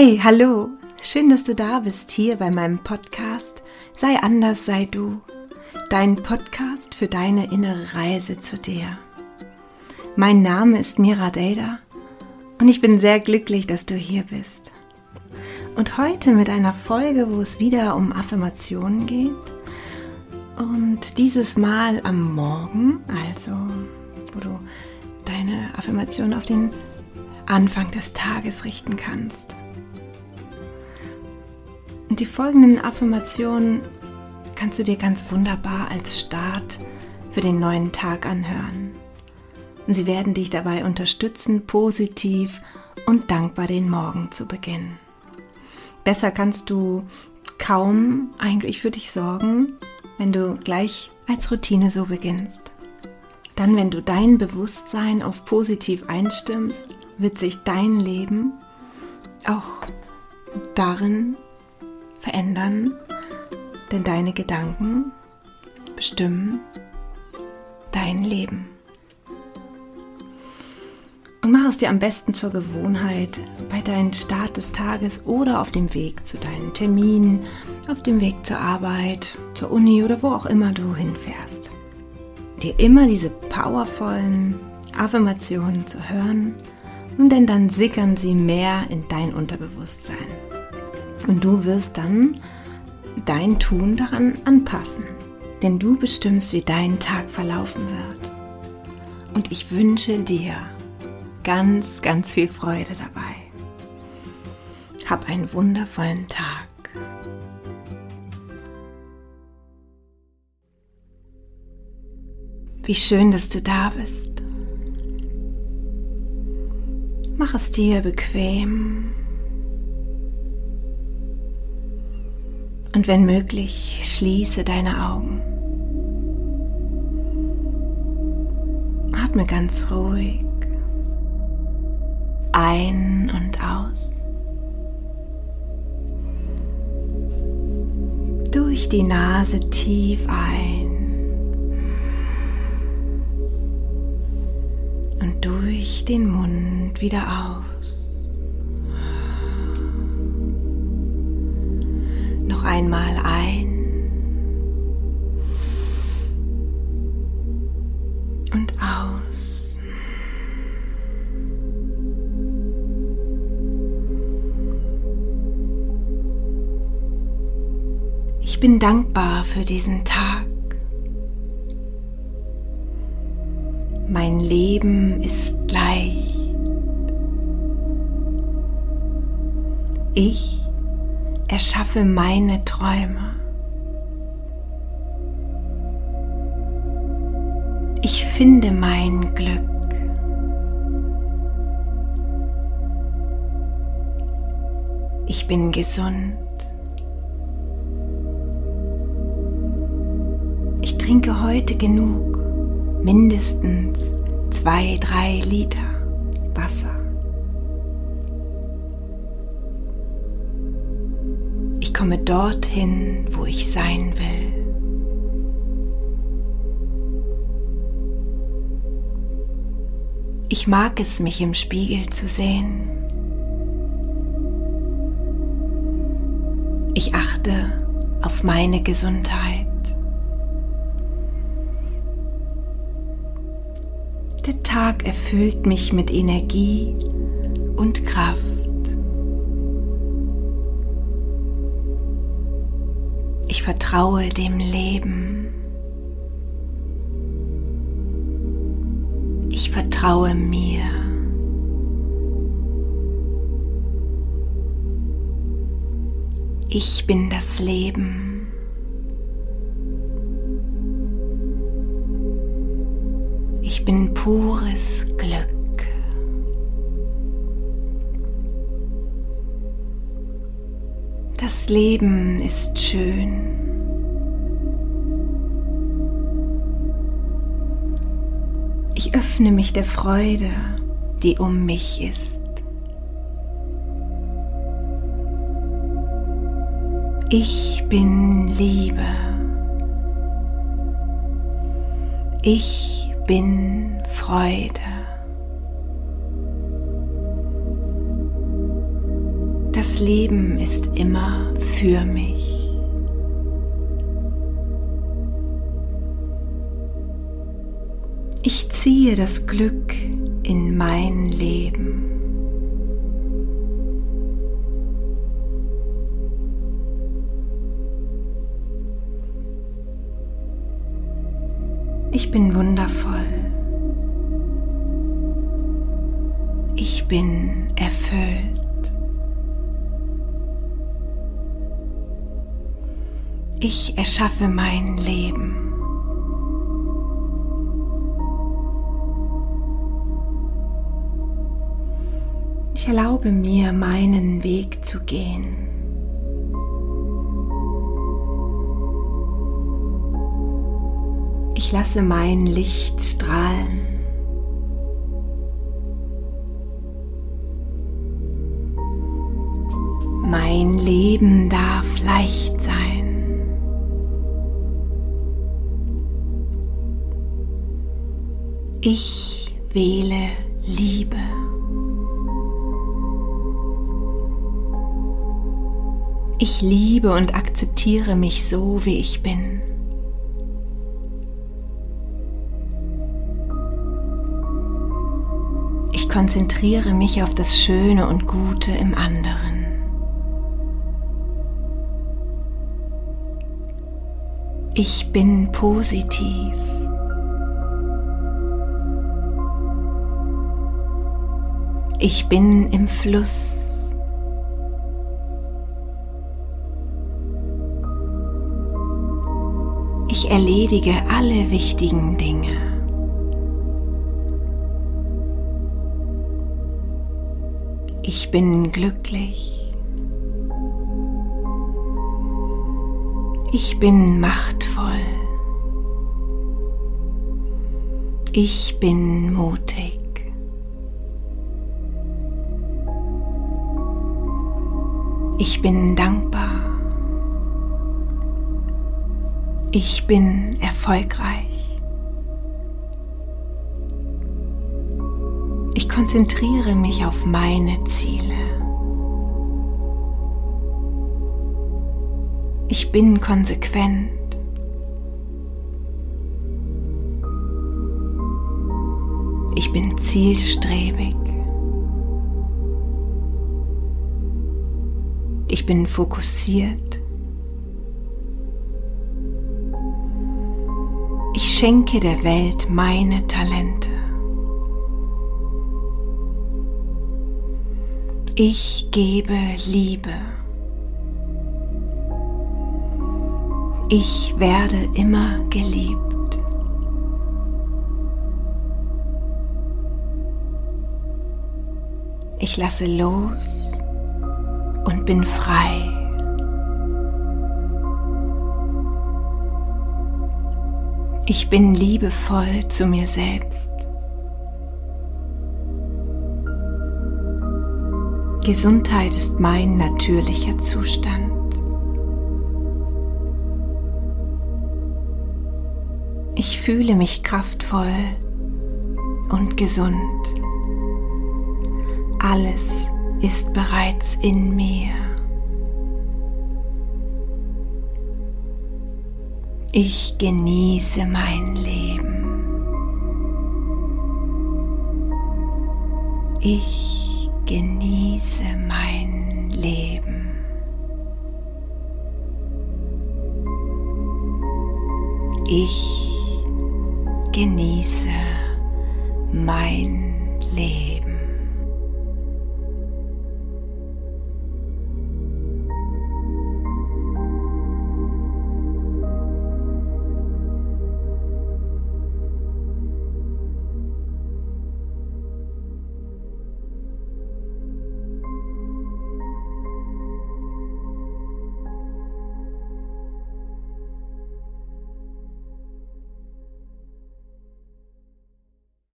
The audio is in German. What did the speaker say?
Hey, hallo! Schön, dass du da bist hier bei meinem Podcast Sei anders, sei du. Dein Podcast für deine innere Reise zu dir. Mein Name ist Mira Deda und ich bin sehr glücklich, dass du hier bist. Und heute mit einer Folge, wo es wieder um Affirmationen geht. Und dieses Mal am Morgen, also wo du deine Affirmation auf den Anfang des Tages richten kannst. Die folgenden Affirmationen kannst du dir ganz wunderbar als Start für den neuen Tag anhören. Und sie werden dich dabei unterstützen, positiv und dankbar den Morgen zu beginnen. Besser kannst du kaum eigentlich für dich sorgen, wenn du gleich als Routine so beginnst. Dann, wenn du dein Bewusstsein auf positiv einstimmst, wird sich dein Leben auch darin verändern, denn deine Gedanken bestimmen dein Leben. Und mach es dir am besten zur Gewohnheit, bei deinem Start des Tages oder auf dem Weg zu deinen Terminen, auf dem Weg zur Arbeit, zur Uni oder wo auch immer du hinfährst, dir immer diese powervollen Affirmationen zu hören, denn dann sickern sie mehr in dein Unterbewusstsein. Und du wirst dann dein Tun daran anpassen. Denn du bestimmst, wie dein Tag verlaufen wird. Und ich wünsche dir ganz, ganz viel Freude dabei. Hab einen wundervollen Tag. Wie schön, dass du da bist. Mach es dir bequem Und wenn möglich, schließe deine Augen. Atme ganz ruhig ein und aus. Durch die Nase tief ein und durch den Mund wieder aus. Einmal ein und aus. Ich bin dankbar für diesen Tag. Mein Leben ist leicht. Ich erschaffe meine Träume. Ich finde mein Glück. Ich bin gesund. Ich trinke heute genug, mindestens zwei, drei Liter Wasser. Komme dorthin, wo ich sein will. Ich mag es, mich im Spiegel zu sehen. Ich achte auf meine Gesundheit. Der Tag erfüllt mich mit Energie und Kraft. Ich vertraue dem Leben. Ich vertraue mir. Ich bin das Leben. Ich bin pures Glück. Das Leben ist schön. Ich öffne mich der Freude, die um mich ist. Ich bin Liebe. Ich bin Freude. Das Leben ist immer für mich. Ich ziehe das Glück in mein Leben. Ich bin wundervoll. Ich bin erfüllt. Ich erschaffe mein Leben. Ich erlaube mir, meinen Weg zu gehen. Ich lasse mein Licht strahlen. Mein Leben darf leicht Ich wähle Liebe. Ich liebe und akzeptiere mich so, wie ich bin. Ich konzentriere mich auf das Schöne und Gute im anderen. Ich bin positiv. Ich bin im Fluss. Ich erledige alle wichtigen Dinge. Ich bin glücklich. Ich bin machtvoll. Ich bin mutig. Ich bin dankbar. Ich bin erfolgreich. Ich konzentriere mich auf meine Ziele. Ich bin konsequent. Ich bin zielstrebig. Ich bin fokussiert. Ich schenke der Welt meine Talente. Ich gebe Liebe. Ich werde immer geliebt. Ich lasse los und bin frei. Ich bin liebevoll zu mir selbst. Gesundheit ist mein natürlicher Zustand. Ich fühle mich kraftvoll und gesund. Alles ist bereits in mir. Ich genieße mein Leben. Ich genieße mein Leben. Ich genieße mein Leben.